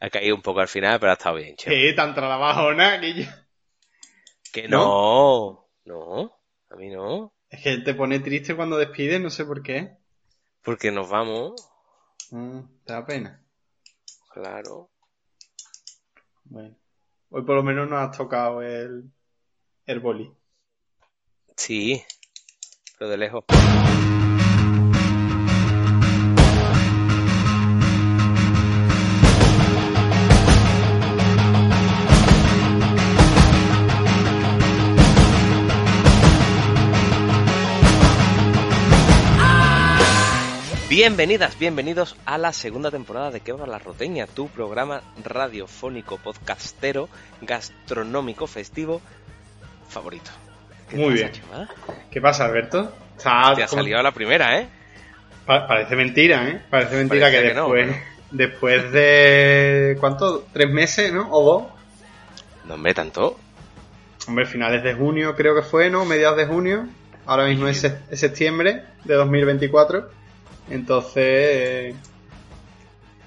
Ha caído un poco al final, pero ha estado bien, Chema. ¿Qué? ¿Tan trabajona, Guillo? Que no, no, a mí no. Es que te pone triste cuando despides, no sé por qué. Porque nos vamos, Mm, te da pena. claro. Bueno. Hoy por lo menos nos has tocado el, el boli. Sí, pero de lejos. Bienvenidas, bienvenidos a la segunda temporada de Quebra la Roteña, tu programa radiofónico, podcastero, gastronómico, festivo favorito. ¿Qué Muy bien. chaval? ¿Qué pasa, Alberto? Te ha salido la primera, ¿eh? Pa- parece mentira, ¿eh? Parece mentira Parece que, que no, después, pero- después de... ¿Cuánto? ¿Tres meses, no? ¿O dos? No, hombre, tanto. Hombre, finales de junio creo que fue, ¿no? Mediados de junio. Ahora mismo es septiembre de 2024. Entonces... eh,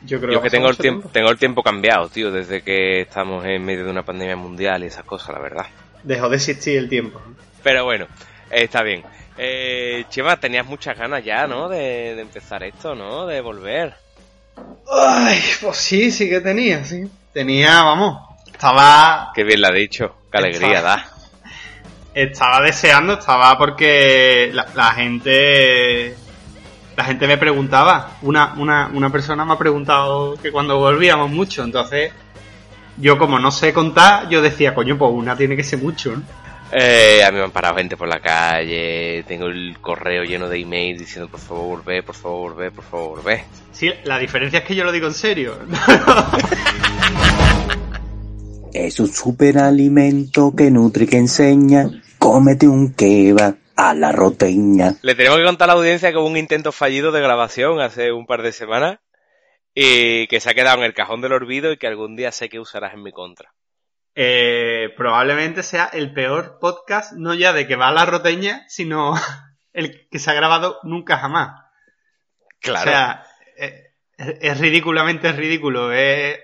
Yo creo Yo que tengo el tiempo, tengo el tiempo cambiado, tío, desde que estamos en medio de una pandemia mundial y esas cosas, la verdad. Dejó de existir el tiempo. Pero bueno, eh, está bien. Eh, Chema, tenías muchas ganas ya, ¿no? De, de empezar esto, ¿no? De volver. Ay, pues sí, sí que tenía, sí. Tenía, vamos. Estaba Qué bien la ha dicho. Qué alegría da. Estaba deseando, estaba porque la, la gente la gente me preguntaba, una, una, una persona me ha preguntado que cuando volvíamos mucho, entonces yo como no sé contar, yo decía, coño, pues una tiene que ser mucho, ¿no? Eh, a mí me han parado gente por la calle, tengo el correo lleno de emails diciendo por favor volvé, por favor volvé, por favor volvé. Sí, la diferencia es que yo lo digo en serio. Es un superalimento que nutre y que enseña. Cómete un kebab a la roteña. Le tenemos que contar a la audiencia que hubo un intento fallido de grabación hace un par de semanas y que se ha quedado en el cajón del olvido y que algún día sé que usarás en mi contra. Eh, probablemente sea el peor podcast, no ya de que va a la roteña, sino el que se ha grabado nunca jamás. Claro. O sea, eh, es, es ridículamente ridículo. eh.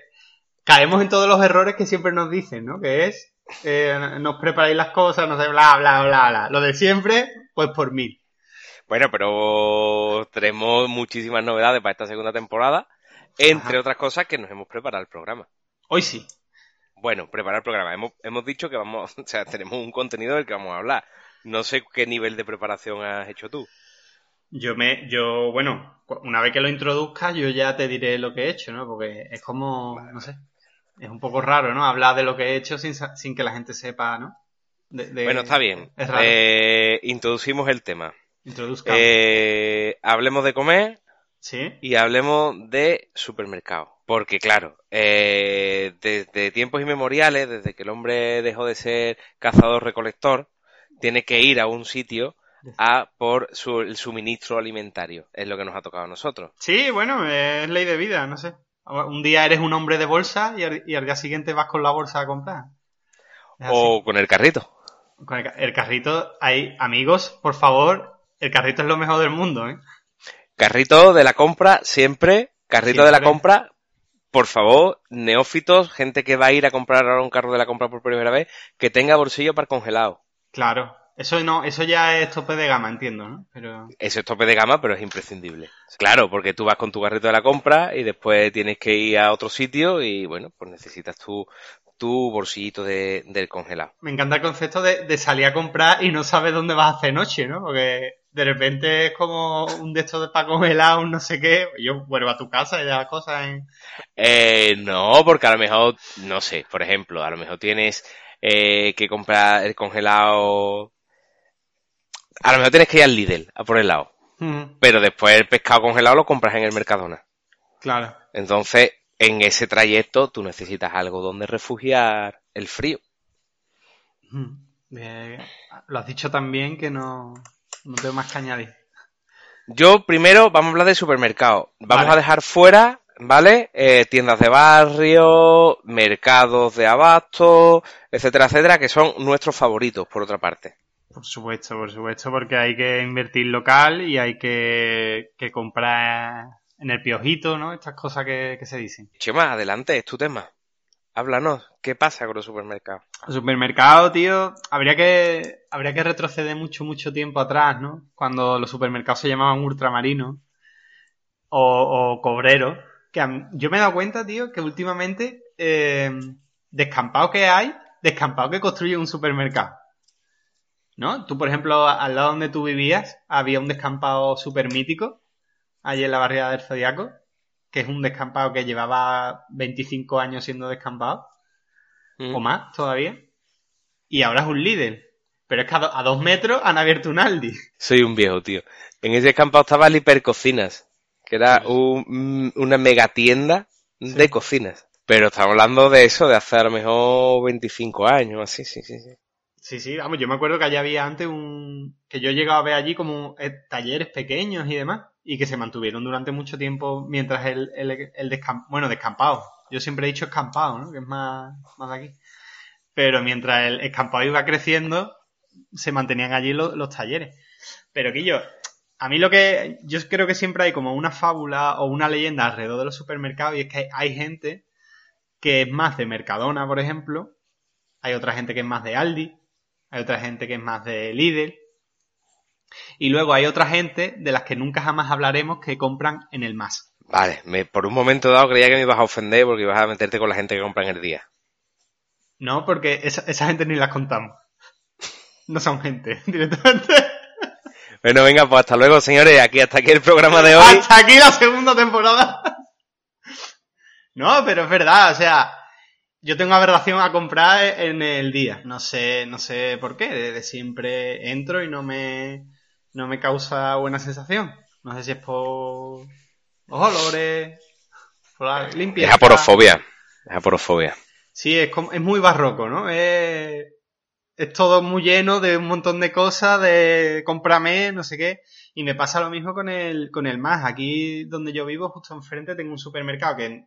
caemos en todos los errores que siempre nos dicen, ¿no? Que es, eh, nos preparáis las cosas, no sé, bla, bla, bla, bla. Lo de siempre, pues por mil. Bueno, pero tenemos muchísimas novedades para esta segunda temporada, entre Ajá. otras cosas que nos hemos preparado el programa. Hoy sí. Bueno, preparar el programa. Hemos, hemos dicho que vamos, o sea, tenemos un contenido del que vamos a hablar. No sé qué nivel de preparación has hecho tú. Yo me, yo, bueno, una vez que lo introduzcas, yo ya te diré lo que he hecho, ¿no? Porque es como, no sé, es un poco raro, ¿no? Hablar de lo que he hecho sin, sin que la gente sepa, ¿no? De- de- Bueno, está bien. Es raro. Eh, introducimos el tema. Introduzcamos. Eh, hablemos de comer ¿Sí? y hablemos de supermercado. Porque claro, eh, desde tiempos inmemoriales, desde que el hombre dejó de ser cazador-recolector, tiene que ir a un sitio a por su, el suministro alimentario. Es lo que nos ha tocado a nosotros. Sí, bueno, es ley de vida, no sé. Un día eres un hombre de bolsa y al, y al día siguiente vas con la bolsa a comprar. O con el carrito. Con el, ca- el carrito, hay amigos, por favor, el carrito es lo mejor del mundo, ¿eh? Carrito de la compra, siempre. Carrito de la compra. Por favor, neófitos, gente que va a ir a comprar ahora un carro de la compra por primera vez, que tenga bolsillo para congelado. Claro. Eso no, eso ya es tope de gama, entiendo, ¿no? Pero Eso es tope de gama, pero es imprescindible. Claro, porque tú vas con tu carrito de la compra y después tienes que ir a otro sitio y bueno, pues necesitas tu, tu bolsillito de, del congelado. me encanta el concepto de, de salir a comprar y no sabes dónde vas a hacer noche, ¿no? Porque de repente es como un de estos de para congelar, un no sé qué. Yo vuelvo a tu casa y dejas cosas en. Eh, no, porque a lo mejor, no sé, por ejemplo, a lo mejor tienes eh, que comprar el congelado. A lo mejor tienes que ir al Lidl a por el lado. Pero después el pescado congelado lo compras en el Mercadona. Claro. Entonces, en ese trayecto tú necesitas algo donde refugiar el frío. Bien. Lo has dicho tan bien que no, no tengo más que añadir. Yo primero vamos a hablar de supermercado. Vamos Vale. a dejar fuera, ¿vale? Eh, tiendas de barrio, mercados de abasto, etcétera, etcétera, que son nuestros favoritos, por otra parte. Por supuesto, por supuesto, porque hay que invertir local y hay que, que comprar en el piojito, ¿no? Estas cosas que, que se dicen. Chema, adelante, es tu tema. Háblanos, ¿qué pasa con los supermercados? Los supermercados, tío, habría que, habría que retroceder mucho, mucho tiempo atrás, ¿no? Cuando los supermercados se llamaban ultramarinos o, o cobreros. Que mí- yo me he dado cuenta, tío, que últimamente eh, descampados que hay, descampados que construyen un supermercado. ¿No? Tú, por ejemplo, al lado donde tú vivías, había un descampado súper mítico, allí en la barriada del Zodiaco, que es un descampado que llevaba 25 años siendo descampado Mm. o más todavía. Y ahora es un líder. Pero es que a, do- a dos metros han abierto un Aldi. Soy un viejo, tío. En ese descampado estaba el Hipercocinas, que era un- mm, una megatienda de cocinas. Pero estamos hablando de eso, de hace a lo mejor 25 años, así, sí, sí, sí. Sí, sí, vamos, yo me acuerdo que allá había antes un... que yo he llegado a ver allí como eh, talleres pequeños y demás, y que se mantuvieron durante mucho tiempo mientras el, el, el bueno, descampado. Yo siempre he dicho escampado, ¿no? Que es más, más de aquí. Pero mientras el escampado iba creciendo, se mantenían allí los, los talleres. Pero Quillo, a mí lo que... Yo creo que siempre hay como una fábula o una leyenda alrededor de los supermercados y es que hay gente que es más de Mercadona, por ejemplo, hay otra gente que es más de Aldi, hay otra gente que es más de Lidl. Y luego hay otra gente de las que nunca jamás hablaremos que compran en el más. Vale, me, por un momento dado creía que me ibas a ofender porque ibas a meterte con la gente que compra en el día. No, porque esa, esa gente ni las contamos. No son gente, directamente. Bueno, venga, pues hasta luego, señores. Aquí hasta aquí el programa de hoy. Hasta aquí la segunda temporada. No, pero es verdad, o sea, yo tengo aberración a comprar en el día. No sé, no sé por qué. Desde siempre entro y no me, no me causa buena sensación. No sé si es por los olores, por la Es limpieza. aporofobia. Es aporofobia. Sí, es, como- es muy barroco, ¿no? Es, es todo muy lleno de un montón de cosas, de cómprame, no sé qué. Y me pasa lo mismo con el, con el más. Aquí donde yo vivo, justo enfrente, tengo un supermercado que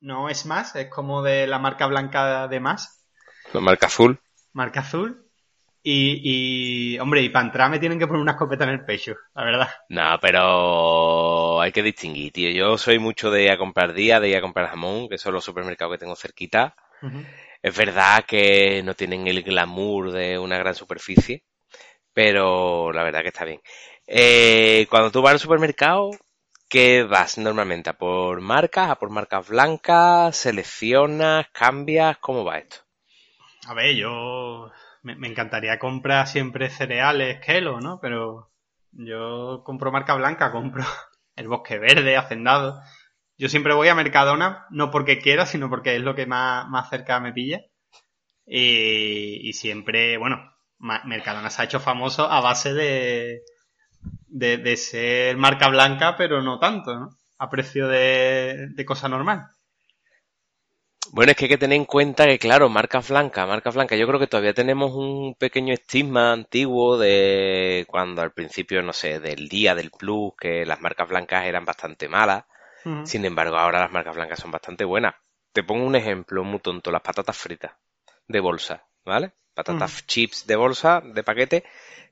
no es más, es como de la marca blanca de más, La marca azul. marca azul. Y, y hombre, y para entrar me tienen que poner una escopeta en el pecho, la verdad. No, pero hay que distinguir, tío. Yo soy mucho de ir a comprar día, de ir a comprar jamón, que son los supermercados que tengo cerquita. Es verdad que no tienen el glamour de una gran superficie, pero la verdad que está bien. Eh, cuando tú vas al supermercado, ¿qué vas normalmente? ¿A por marcas? ¿A por marcas blancas? ¿Seleccionas? ¿Cambias? ¿Cómo va esto? A ver, yo me, encantaría comprar siempre cereales, Kelo, ¿no? Pero yo compro marca blanca, compro el Bosque Verde, Hacendado. Yo siempre voy a Mercadona, no porque quiera, sino porque es lo que más, más cerca me pilla. Y, y siempre, bueno, Mercadona se ha hecho famoso a base de, de, de ser marca blanca, pero no tanto, ¿no? A precio de, de cosa normal. Bueno, es que hay que tener en cuenta que, claro, marcas blancas, marcas blancas, yo creo que todavía tenemos un pequeño estigma antiguo de cuando al principio, no sé, del día del plus, que las marcas blancas eran bastante malas. Sin embargo, ahora las marcas blancas son bastante buenas. Te pongo un ejemplo muy tonto, las patatas fritas de bolsa, ¿vale? Patatas chips de bolsa, de paquete.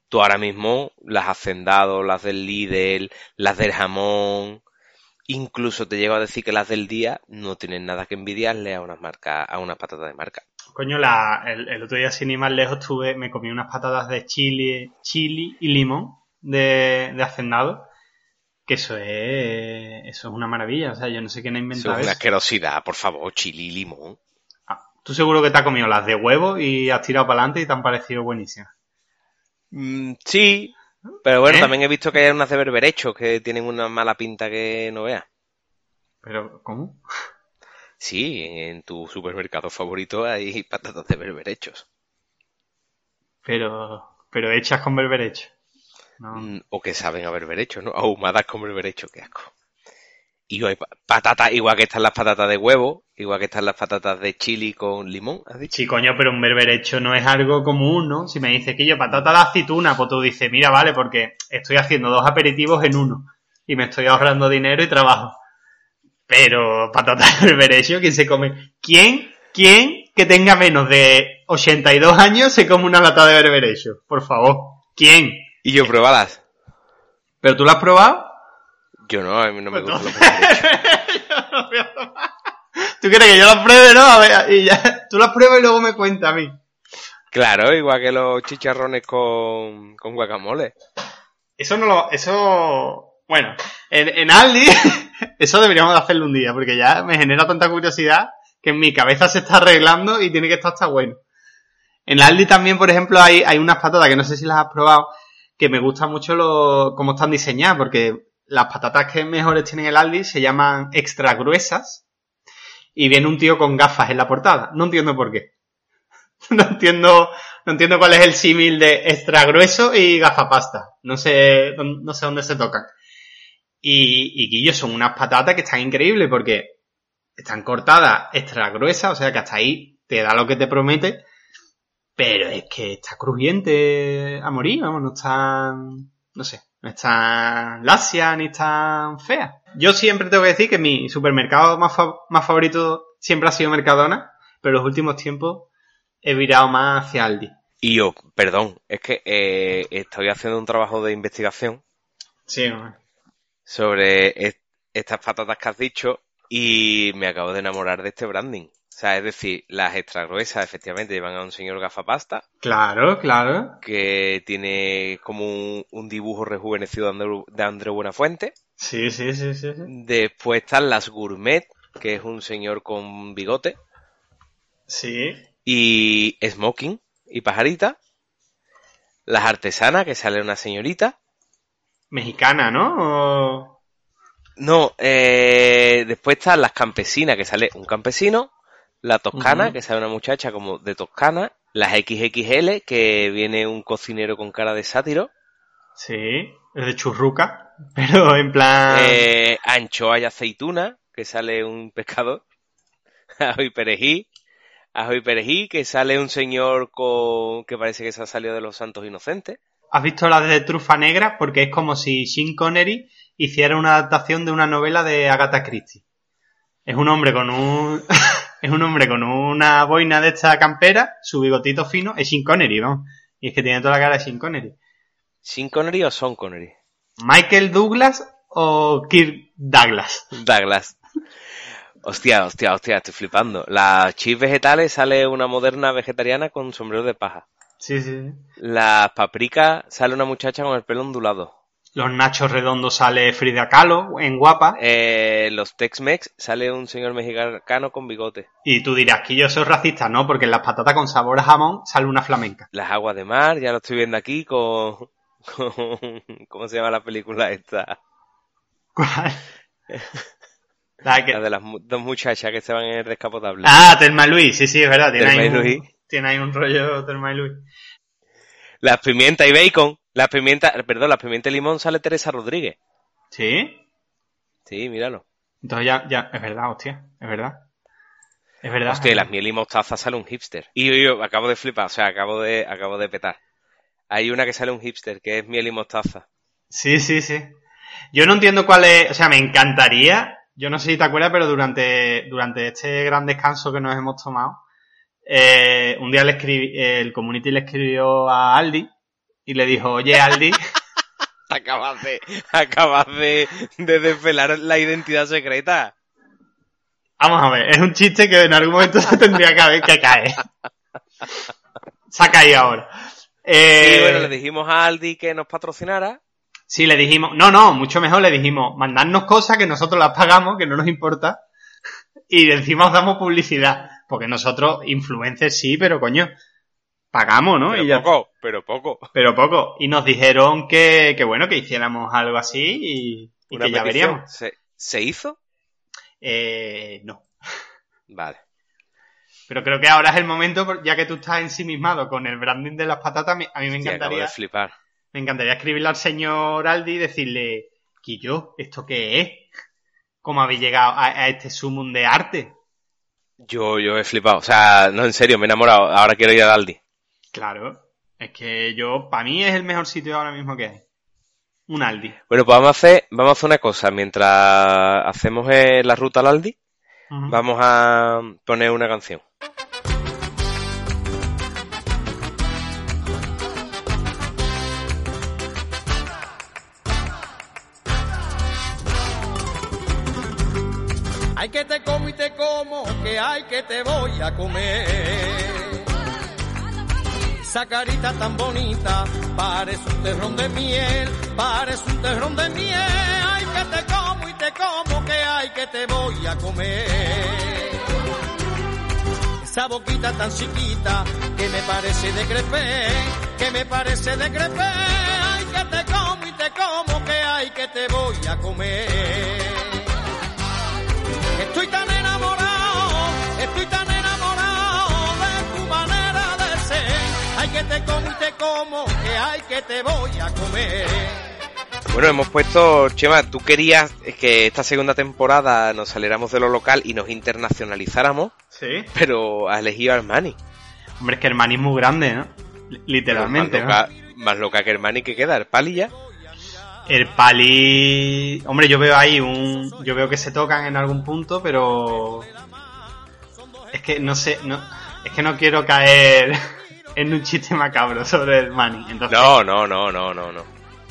Tú ahora mismo las hacendado, las del Lidl, las del jamón, incluso te llego a decir que las del día no tienen nada que envidiarle a unas marcas, a unas patatas de marca. Coño, la, el, el otro día, sin ir más lejos, tuve, me comí unas patatas de chile, chili y limón de, de hacendado. Que eso es, eso es una maravilla. O sea, yo no sé quién ha Eso inventado es eso. una asquerosidad, por favor, chili y limón. Ah, tú seguro que te has comido las de huevo y has tirado para adelante y te han parecido buenísimas. Mm, sí, pero bueno, ¿Eh? también he visto que hay unas de berberechos que tienen una mala pinta que no veas. Pero, ¿cómo? Sí, en tu supermercado favorito hay patatas de berberechos. Pero, pero hechas con berberecho. No. Mm, O que saben a berberechos, ¿no? Ahumadas con berberechos, qué asco. Y hay pa- patatas, igual que están las patatas de huevo, igual que están las patatas de chili con limón, ¿has dicho? Sí, coño, pero un berberecho no es algo común, ¿no? Si me dice que yo patata de aceituna, pues tú dices, mira, vale, porque estoy haciendo dos aperitivos en uno y me estoy ahorrando dinero y trabajo. Pero patata de berberecho, ¿quién se come? ¿Quién, quién que tenga menos de 82 años se come una lata de berberecho? Por favor. ¿Quién? Y yo probalas. ¿Pero tú lo has probado? Yo no, a mí no me Pues gusta lo que Yo no a tomar. ¿Tú quieres que yo las pruebe, no? A ver, y ya, tú las pruebas y luego me cuentas a mí. Claro, igual que los chicharrones con, con guacamole. Eso no lo... Eso... Bueno, en, en Aldi, eso deberíamos de hacerlo un día, porque ya me genera tanta curiosidad que en mi cabeza se está arreglando y tiene que estar hasta bueno. En Aldi también, por ejemplo, hay, hay unas patatas que no sé si las has probado, que me gusta mucho lo, cómo están diseñadas, porque las patatas que mejores tienen el Aldi se llaman extra gruesas y viene un tío con gafas en la portada. No entiendo por qué. No entiendo, no entiendo cuál es el símil de extra grueso y gafapasta. No sé, no sé dónde se tocan. Y, y Guillo, son unas patatas que están increíbles porque están cortadas extra gruesas, o sea que hasta ahí te da lo que te promete, pero es que está crujiente a morir, vamos, no están, no sé, no están lacia ni están feas. Yo siempre tengo que decir que mi supermercado más, fa- más favorito siempre ha sido Mercadona, pero en los últimos tiempos he virado más hacia Aldi. Y yo, perdón, es que eh, estoy haciendo un trabajo de investigación Sí, sobre est- estas patatas que has dicho y me acabo de enamorar de este branding. O sea, es decir, las extra gruesas efectivamente llevan a un señor gafapasta claro, claro. que tiene como un, un dibujo rejuvenecido de Andreu, de Andreu Buenafuente. Sí, sí, sí, sí. sí. Después están las gourmet, que es un señor con bigote. Sí. Y smoking y pajarita. Las artesanas, que sale una señorita. Mexicana, ¿no? O- No, eh, después están las campesinas, que sale un campesino. La toscana, que sale una muchacha como de toscana. Las XXL, que viene un cocinero con cara de sátiro. Sí, es de churruca, pero en plan... Eh, anchoa y aceituna, que sale un pescador. Ajo y perejil. Ajo y perejil, que sale un señor con que parece que se ha salido de los santos inocentes. ¿Has visto la de Trufa Negra? Porque es como si Sean Connery hiciera una adaptación de una novela de Agatha Christie. Es un hombre con un... es un hombre con una boina de esta campera, su bigotito fino, es Sean Connery, ¿no? Y es que tiene toda la cara de Sean Connery. ¿Sin Connery o Son Connery? ¿Michael Douglas o Kirk Douglas? Douglas. Hostia, hostia, hostia, estoy flipando. Las chips vegetales sale una moderna vegetariana con sombrero de paja. Sí, sí. sí. Las paprikas sale una muchacha con el pelo ondulado. Los nachos redondos sale Frida Kahlo en guapa. Eh, los Tex-Mex sale un señor mexicano con bigote. Y tú dirás que yo soy racista, ¿no? Porque en las patatas con sabor a jamón sale una flamenca. Las aguas de mar, ya lo estoy viendo aquí con... con ¿Cómo se llama la película esta? ¿Cuál? La que- La de las dos muchachas que se van en el descapotable. Ah, Telma Luis, sí, sí, es verdad. Tiene ahí, y un, Luis. tiene ahí un rollo Telma y Luis. Las pimientas y bacon. Las pimientas, perdón, las pimientas y limón sale Teresa Rodríguez. ¿Sí? Sí, míralo. Entonces ya, ya, es verdad, hostia, es verdad. Es verdad. Hostia, las miel y mostaza sale un hipster. Y yo, yo acabo de flipar, o sea, acabo de, acabo de petar. Hay una que sale un hipster, que es miel y mostaza. Sí, sí, sí. Yo no entiendo cuál es, o sea, me encantaría, yo no sé si te acuerdas, pero durante, durante este gran descanso que nos hemos tomado, eh, un día le escribí, el community le escribió a Aldi y le dijo, oye Aldi, Acabas de, acabas de, de desvelar la identidad secreta. vamos a ver, es un chiste que en algún momento se tendría que haber que caer. Se ha caído ahora. Eh, Sí, bueno, le dijimos a Aldi que nos patrocinara. Sí, le dijimos, no, no, mucho mejor le dijimos, mandadnos cosas que nosotros las pagamos, que no nos importa, y encima os damos publicidad, porque nosotros, influencers sí, pero coño, pagamos, ¿no? Pero Y ya- poco, pero poco. pero poco. Y nos dijeron que, que bueno, que hiciéramos algo así y, que ya veríamos. ¿Se, ¿Se hizo? Eh, no. Vale. Pero creo que ahora es el momento, ya que tú estás ensimismado con el branding de las patatas, a mí me encantaría, de flipar. me encantaría escribirle al señor Aldi y decirle, Quillo, ¿esto qué es? ¿Cómo habéis llegado a, a este sumum de arte? Yo, yo he flipado. O sea, no, en serio, me he enamorado. Ahora quiero ir a Aldi. Claro, es que yo, para mí es el mejor sitio ahora mismo que hay. Un Aldi. Bueno, pues vamos a hacer, vamos a hacer una cosa. Mientras hacemos eh, la ruta al Aldi, vamos a poner una canción. Que hay que te voy a comer. Esa carita tan bonita, parece un terrón de miel, parece un terrón de miel. Ay, que te como y te como, que hay que te voy a comer. Esa boquita tan chiquita, que me parece de crepé, que me parece de crepé. Ay, que te como y te como, que hay que te voy a comer. Estoy tan que te voy a comer. Bueno, hemos puesto, Chema, tú querías que esta segunda temporada nos saliéramos de lo local y nos internacionalizáramos, Sí. pero has elegido a Armani. Hombre, es que Hermani es muy grande, ¿no? L- Literalmente, más, ¿no? loca, más loca que Armani que queda, el Pali ya. El pali... Hombre, yo veo ahí un... Yo veo que se tocan en algún punto, pero... Es que no sé... No... Es que no quiero caer en un chiste macabro sobre el Mani. Entonces, No, no, no, no, no, no.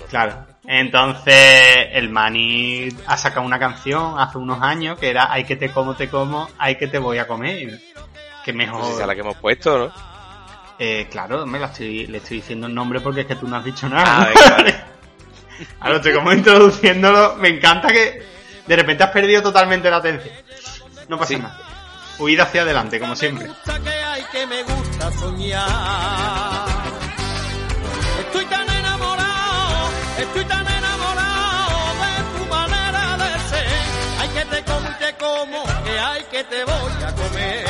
Claro. Entonces, el Mani ha sacado una canción hace unos años que era Hay que te como, te como, hay que te voy a comer. Que No sé si mejor... es la que hemos puesto, ¿no? Eh, claro, me la estoy, le estoy diciendo el nombre porque es que tú no has dicho nada. Ah, vale. Ahora estoy como introduciéndolo. Me encanta que de repente has perdido totalmente la atención. No pasa Sí. nada. Huida hacia adelante, como siempre. Gusta soñar. Estoy tan enamorado, estoy tan enamorado de tu manera de ser. Hay que te como y te como, que hay que te voy a comer.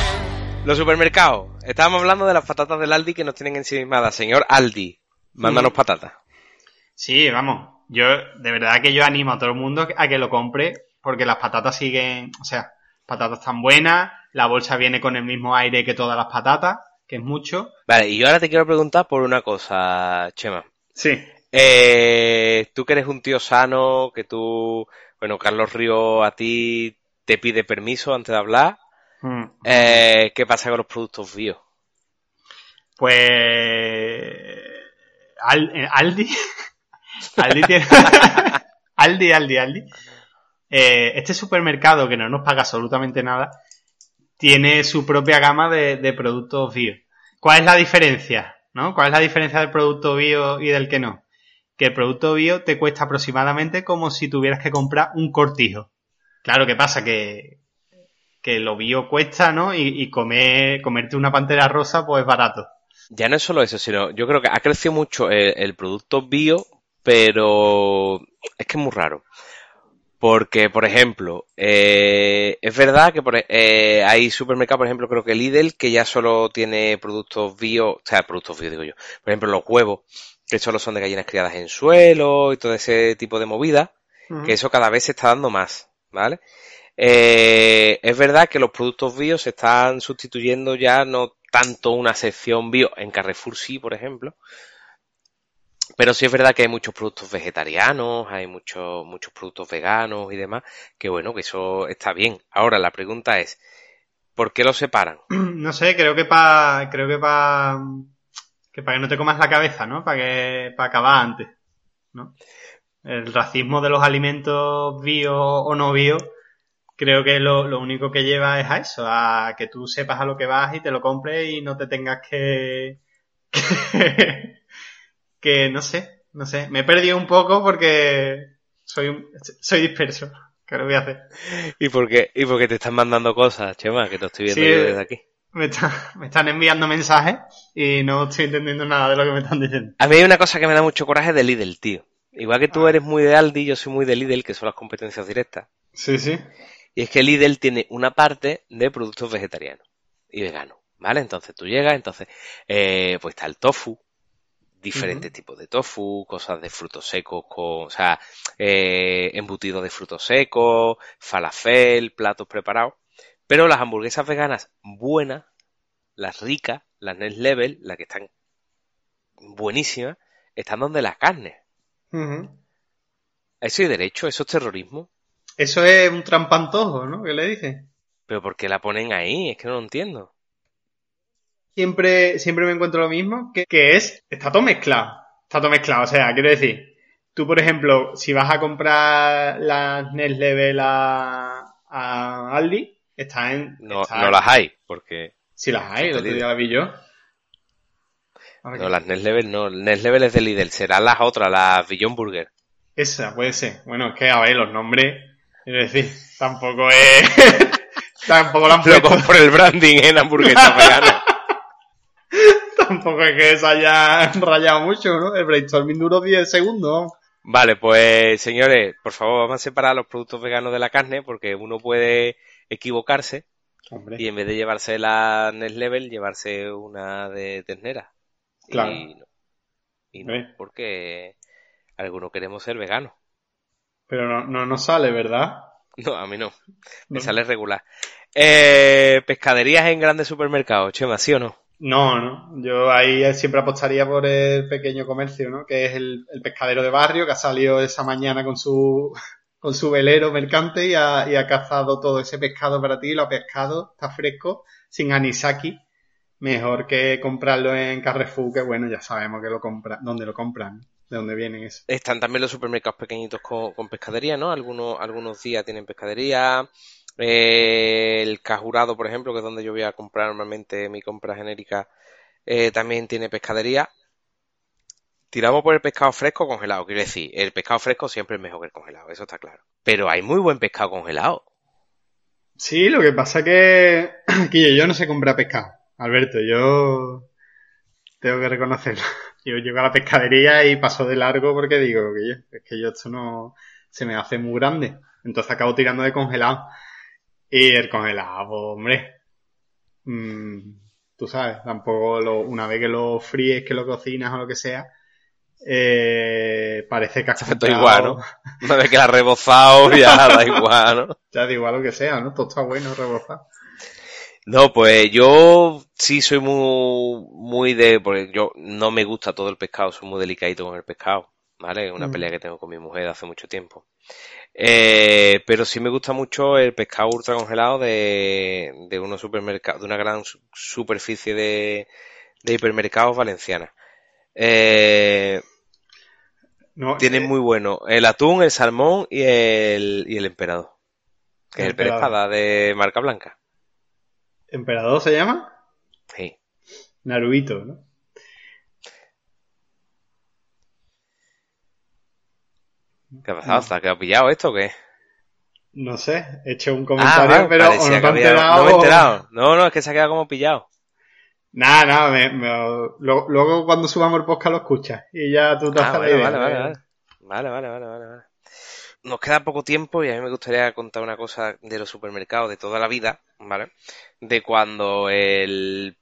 Los supermercados. Estábamos hablando de las patatas del Aldi que nos tienen ensimismadas. Señor Aldi, mándanos Mm. patatas. Sí, vamos. Yo, de verdad que yo animo a todo el mundo a que lo compre porque las patatas siguen, o sea, patatas tan buenas, la bolsa viene con el mismo aire que todas las patatas, que es mucho. Vale, y yo ahora te quiero preguntar por una cosa, Chema. Sí. Eh, tú que eres un tío sano, que tú, bueno, Carlos Río a ti te pide permiso antes de hablar. Mm. Eh, ¿Qué pasa con los productos bio? Pues eh, Aldi Aldi tiene Aldi, Aldi, Aldi. Eh, este supermercado que no nos paga absolutamente nada tiene su propia gama de, de productos bio. ¿Cuál es la diferencia? ¿No? ¿Cuál es la diferencia del producto bio y del que no? Que el producto bio te cuesta aproximadamente como si tuvieras que comprar un cortijo. Claro, ¿qué pasa? Que, que lo bio cuesta, ¿no? Y, comer, comerte una pantera rosa, pues es barato. Ya no es solo eso, sino yo creo que ha crecido mucho el, el producto bio, pero es que es muy raro. Porque, por ejemplo, eh, es verdad que por e- eh, hay supermercados, por ejemplo, creo que Lidl, que ya solo tiene productos bio, o sea, productos bio, digo yo. Por ejemplo, los huevos, que solo son de gallinas criadas en suelo y todo ese tipo de movidas, que eso cada vez se está dando más, ¿vale? Eh, es verdad que los productos bio se están sustituyendo ya no tanto una sección bio en Carrefour sí, por ejemplo, pero sí es verdad que hay muchos productos vegetarianos, hay muchos muchos productos veganos y demás, que bueno, que eso está bien. Ahora la pregunta es, ¿por qué los separan? No sé, creo que para creo que para que para que no te comas la cabeza, ¿no? Para que para acabar antes, ¿no? El racismo de los alimentos bio o no bio, creo que lo, lo único que lleva es a eso, a que tú sepas a lo que vas y te lo compres y no te tengas que que, que no sé, no sé, me he perdido un poco porque soy un, soy disperso. ¿Qué lo voy a hacer? ¿Y por qué, y por qué te están mandando cosas, Chema? Que te estoy viendo Sí, yo desde aquí. Me, está- me están enviando mensajes y no estoy entendiendo nada de lo que me están diciendo. A mí hay una cosa que me da mucho coraje de Lidl, tío. Igual que tú eres muy de Aldi, yo soy muy de Lidl, que son las competencias directas. Sí, sí. Y es que Lidl tiene una parte de productos vegetarianos y veganos, ¿vale? Entonces tú llegas, entonces, eh, pues está el tofu, diferentes tipos de tofu, cosas de frutos secos con, o sea, eh, embutidos de frutos secos, falafel, platos preparados. Pero las hamburguesas veganas buenas, las ricas, las next level, las que están buenísimas, están donde las carnes. ¿Eso hay derecho? ¿Eso es terrorismo? Eso es un trampantojo, ¿no? ¿Qué le dicen? ¿Pero por qué la ponen ahí? Es que no lo entiendo. Siempre, siempre me encuentro lo mismo, que, que es, está todo mezclado. Está todo mezclado. O sea, quiero decir, tú, por ejemplo, si vas a comprar las Next Level a, a Aldi, Está en. No, está- no las hay, porque Si las hay, el otro día la vi yo. Ahora no, que- las Next Level no. Next Level es de Lidl, serán las otras, las Beyond Burger. Esa, puede ser. Bueno, es que, a ver, los nombres, es decir, tampoco es... tampoco la han puesto, el branding en hamburguesas veganas. Tampoco es que se haya rayado mucho, ¿no? El brainstorming duró 10 segundos. Vale, pues señores, por favor, vamos a separar los productos veganos de la carne porque uno puede equivocarse Hombre, y en vez de llevarse la Next Level, llevarse una de ternera. Claro. Y no, y no, porque algunos queremos ser veganos. pero no, no nos sale, ¿verdad? No, a mí no. Me No. sale regular. Eh, pescaderías en grandes supermercados, Chema, ¿sí o no? No, no. Yo ahí siempre apostaría por el pequeño comercio, ¿no? Que es el, pescadero de barrio que ha salido esa mañana con su, con su velero mercante y ha, y ha cazado todo ese pescado para ti, lo ha pescado, está fresco, sin anisaki. Mejor que comprarlo en Carrefour, que bueno, ya sabemos que lo compra, dónde lo compran, de dónde vienen eso. Están también los supermercados pequeñitos con, con pescadería, ¿no? Algunos, algunos días tienen pescadería. Eh, el Cajurado, por ejemplo, que es donde yo voy a comprar normalmente mi compra genérica, eh, también tiene pescadería. Tiramos por el pescado fresco congelado. Quiero decir, el pescado fresco siempre es mejor que el congelado, eso está claro. Pero hay muy buen pescado congelado. Sí, lo que pasa que yo no sé comprar pescado. Alberto, yo tengo que reconocerlo. Yo llego a la pescadería y paso de largo porque digo es que yo esto no se me hace muy grande. Entonces acabo tirando de congelado. Y el congelado, hombre, mm, tú sabes, tampoco lo, una vez que lo fríes, que lo cocinas o lo que sea, eh, parece que has comprado- igual, ¿no? Una vez que la has rebozado, ya da igual, ¿no? Ya da igual lo que sea, ¿no? Todo está bueno, rebozado. No, pues yo sí soy muy, muy de, porque yo no me gusta todo el pescado, soy muy delicadito con el pescado, ¿vale? Es una Mm. pelea que tengo con mi mujer de hace mucho tiempo. Eh, pero sí me gusta mucho el pescado ultra congelado de, de unos supermercados, de una gran su- superficie de, de hipermercados valenciana. Eh, No, tienen eh, muy bueno el atún, el salmón y el, y el emperador. Que es el Emperador. espada de marca blanca. ¿Emperador se llama? Sí. Naruito, ¿no? ¿Qué ha pasado? ¿Te ha quedado pillado esto o qué? No sé, he hecho un Ah, comentario, vale, pero o no has enterado. No me he enterado. No, no, es que se ha quedado como pillado. Nada, nada, me- me- lo- luego cuando subamos el podcast lo escuchas y ya tú te Ah, la vale, vale, vale, vale. Vale, vale, vale, vale, vale. Nos queda poco tiempo y a mí me gustaría contar una cosa de los supermercados de toda la vida, ¿vale? De cuando el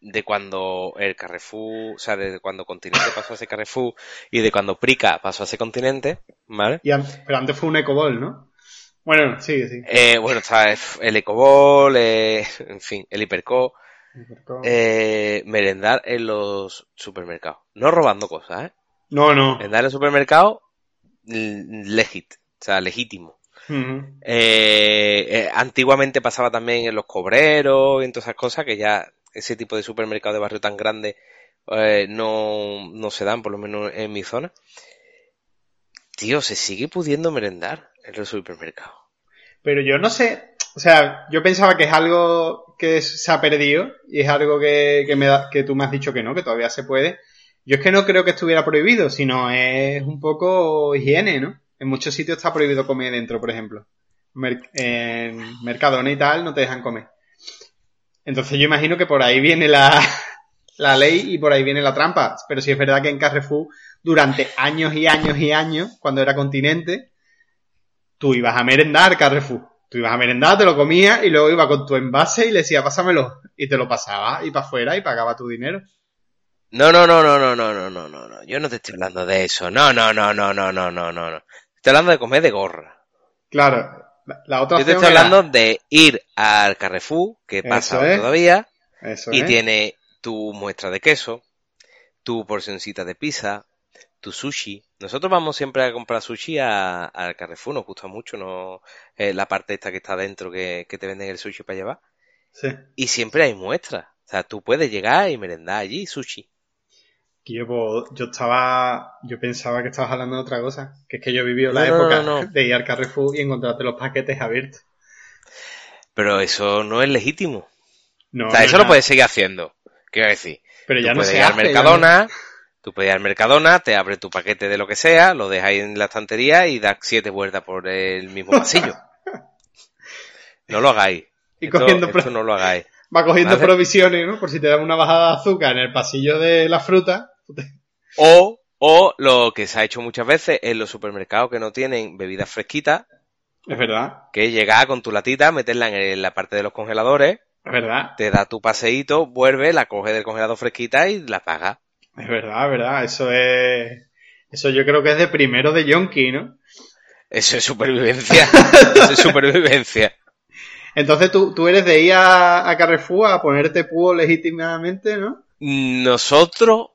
de cuando el Carrefour, o sea, de cuando Continente pasó a ser Carrefour y de cuando Prica pasó a ser Continente, ¿vale? Y pero antes fue un Ecobol, ¿no? Bueno, sí, sí. Eh, bueno, está el Ecobol, eh, en fin, el Hiperco, eh, merendar en los supermercados. No robando cosas, ¿eh? No, no. Merendar en los supermercados, l- legit, o sea, legítimo. Eh, eh, antiguamente pasaba también en los cobreros y en todas esas cosas que ya ese tipo de supermercado de barrio tan grande eh, no, no se dan, por lo menos en mi zona. Tío, se sigue pudiendo merendar en los supermercados. Pero yo no sé, o sea, yo pensaba que es algo que se ha perdido y es algo que, que, me da- que tú me has dicho que no, que todavía se puede. Yo es que no creo que estuviera prohibido, sino es un poco higiene, ¿no? En muchos sitios está prohibido comer dentro, por ejemplo. En Mercadona y tal no te dejan comer. Entonces yo imagino que por ahí viene la, la ley y por ahí viene la trampa. Pero sí es verdad que en Carrefour, durante años y años y años, cuando era continente, tú ibas a merendar Carrefour. Tú ibas a merendar, te lo comías y luego iba con tu envase y le decía, pásamelo. Y te lo pasaba y para afuera y pagaba tu dinero. No, no, no, no, no, no, no, no, no, no. Yo no te estoy hablando de eso. No, no, no, no, no, no, no, no, no. Estoy hablando de comer de gorra. Claro, la, la otra Yo te estoy era- hablando de ir al Carrefour, que pasa es. todavía, Eso y es. tiene tu muestra de queso, tu porcioncita de pizza, tu sushi. Nosotros vamos siempre a comprar sushi a- al Carrefour, nos gusta mucho, no eh, la parte esta que está dentro que, que te venden el sushi para llevar. Sí. Y siempre hay muestras. O sea, tú puedes llegar y merendar allí sushi. Yo, pues, yo estaba, yo pensaba que estabas hablando de otra cosa. Que es que yo he vivido la No, no, época no, no. de ir al Carrefour y encontrarte los paquetes abiertos. Pero eso no es legítimo. No, o sea, no eso es lo puedes seguir haciendo. Quiero decir, Pero ya tú no puedes se ir al hace, Mercadona, tú puedes ir al Mercadona, te abre tu paquete de lo que sea, lo dejas ahí en la estantería y das siete vueltas por el mismo pasillo. no lo hagáis. Y Esto- cogiendo pro- esto no lo hagáis. Va cogiendo Vale. provisiones, ¿no? Por si te dan una bajada de azúcar en el pasillo de la fruta. O, o lo que se ha hecho muchas veces en los supermercados que no tienen bebidas fresquitas, Es verdad, que es llegar con tu latita, meterla en, el- la parte de los congeladores, es verdad, te da tu paseíto, vuelve, la coge del congelador fresquita y la paga. es verdad, es verdad. Eso es. Eso yo creo que es de primero de Yonki, ¿no? Eso es supervivencia. Eso es supervivencia. Entonces tú, tú eres de ir a, a Carrefour a ponerte púo legítimamente, ¿no? Nosotros,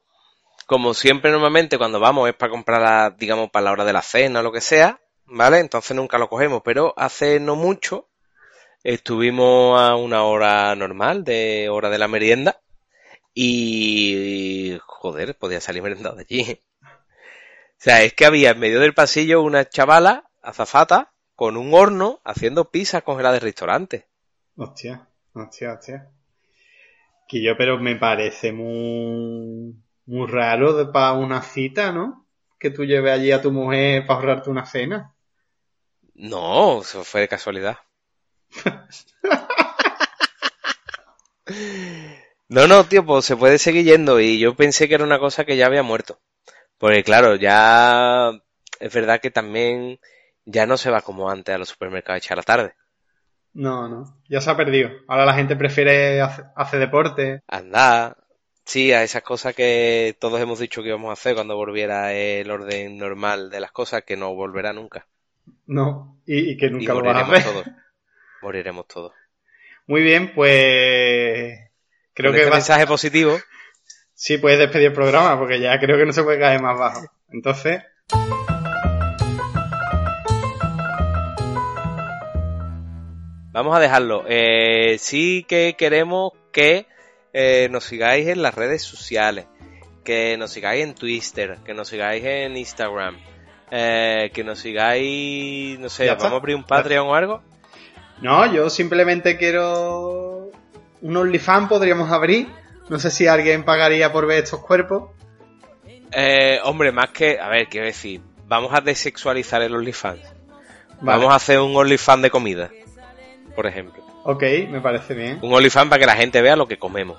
como siempre normalmente cuando vamos es para comprar, digamos, para la hora de la cena o lo que sea, ¿vale? Entonces nunca lo cogemos, pero hace no mucho estuvimos a una hora normal, de hora de la merienda, y, joder, podía salir merendado de allí. O sea, es que había en medio del pasillo una chavala, azafata, con un horno haciendo pizzas congeladas de restaurante. Hostia, hostia, hostia. Que yo, pero me parece muy, muy raro para una cita, ¿no? Que tú lleves allí a tu mujer para ahorrarte una cena. No, eso fue de casualidad. No, no, tío, pues se puede seguir yendo y yo pensé que era una cosa que ya había muerto. Porque claro, ya es verdad que también ya no se va como antes a los supermercados a echar la tarde. No, no, ya se ha perdido. Ahora la gente prefiere hace- hacer deporte. Andar, sí, a esas cosas que todos hemos dicho que íbamos a hacer cuando volviera el orden normal de las cosas, que no volverá nunca. No, y, y que Y nunca lo a moriremos todos. Moriremos todos. Muy bien, pues creo Con que este va... mensaje positivo, sí puedes despedir el programa porque ya creo que no se puede caer más bajo. Entonces, Vamos a dejarlo. Eh, sí que queremos que eh, nos sigáis en las redes sociales, que nos sigáis en Twitter, que nos sigáis en Instagram, eh, que nos sigáis, no sé, vamos a abrir un Patreon o algo. no, yo simplemente quiero un OnlyFans podríamos abrir. No sé si alguien pagaría por ver estos cuerpos. Eh, hombre, más que, a ver, quiero decir, vamos a desexualizar el OnlyFans. Vale. Vamos a hacer un OnlyFans de comida, por ejemplo. Ok, me parece bien. Un OnlyFans para que la gente vea lo que comemos.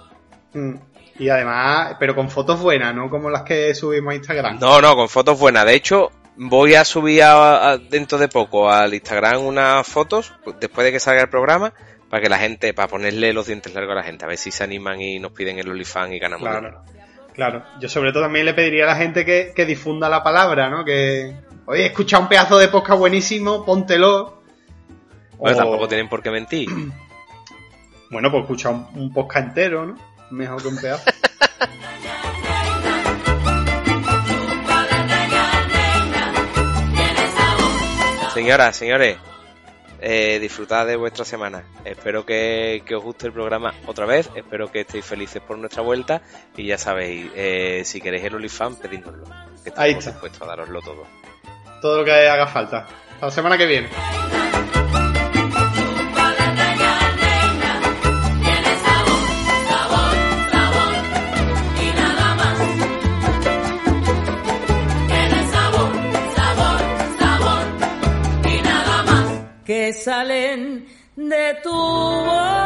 Mm. Y además, pero con fotos buenas, no como las que subimos a Instagram. No, no, con fotos buenas. De hecho, voy a subir a- a- dentro de poco al Instagram unas fotos, pues, después de que salga el programa, para que la gente, para ponerle los dientes largos a la gente, a ver si se animan y nos piden el OnlyFans y ganamos dinero. Claro, claro. Yo sobre todo también le pediría a la gente que, que difunda la palabra, ¿no? Que, oye, he escuchado un pedazo de podcast buenísimo, póntelo. Bueno, O- tampoco tienen por qué mentir. Bueno, pues escucha un, un podcast entero, ¿no? Mejor que un pedazo. Señoras, señores, eh, disfrutad de vuestra semana. Espero que, que os guste el programa otra vez. Espero que estéis felices por nuestra vuelta. Y ya sabéis, eh, si queréis el OnlyFans, pedídnoslo. Que Ahí estamos está. dispuestos a daroslo todo. Todo lo que haga falta. Hasta la semana que viene. De tu boca.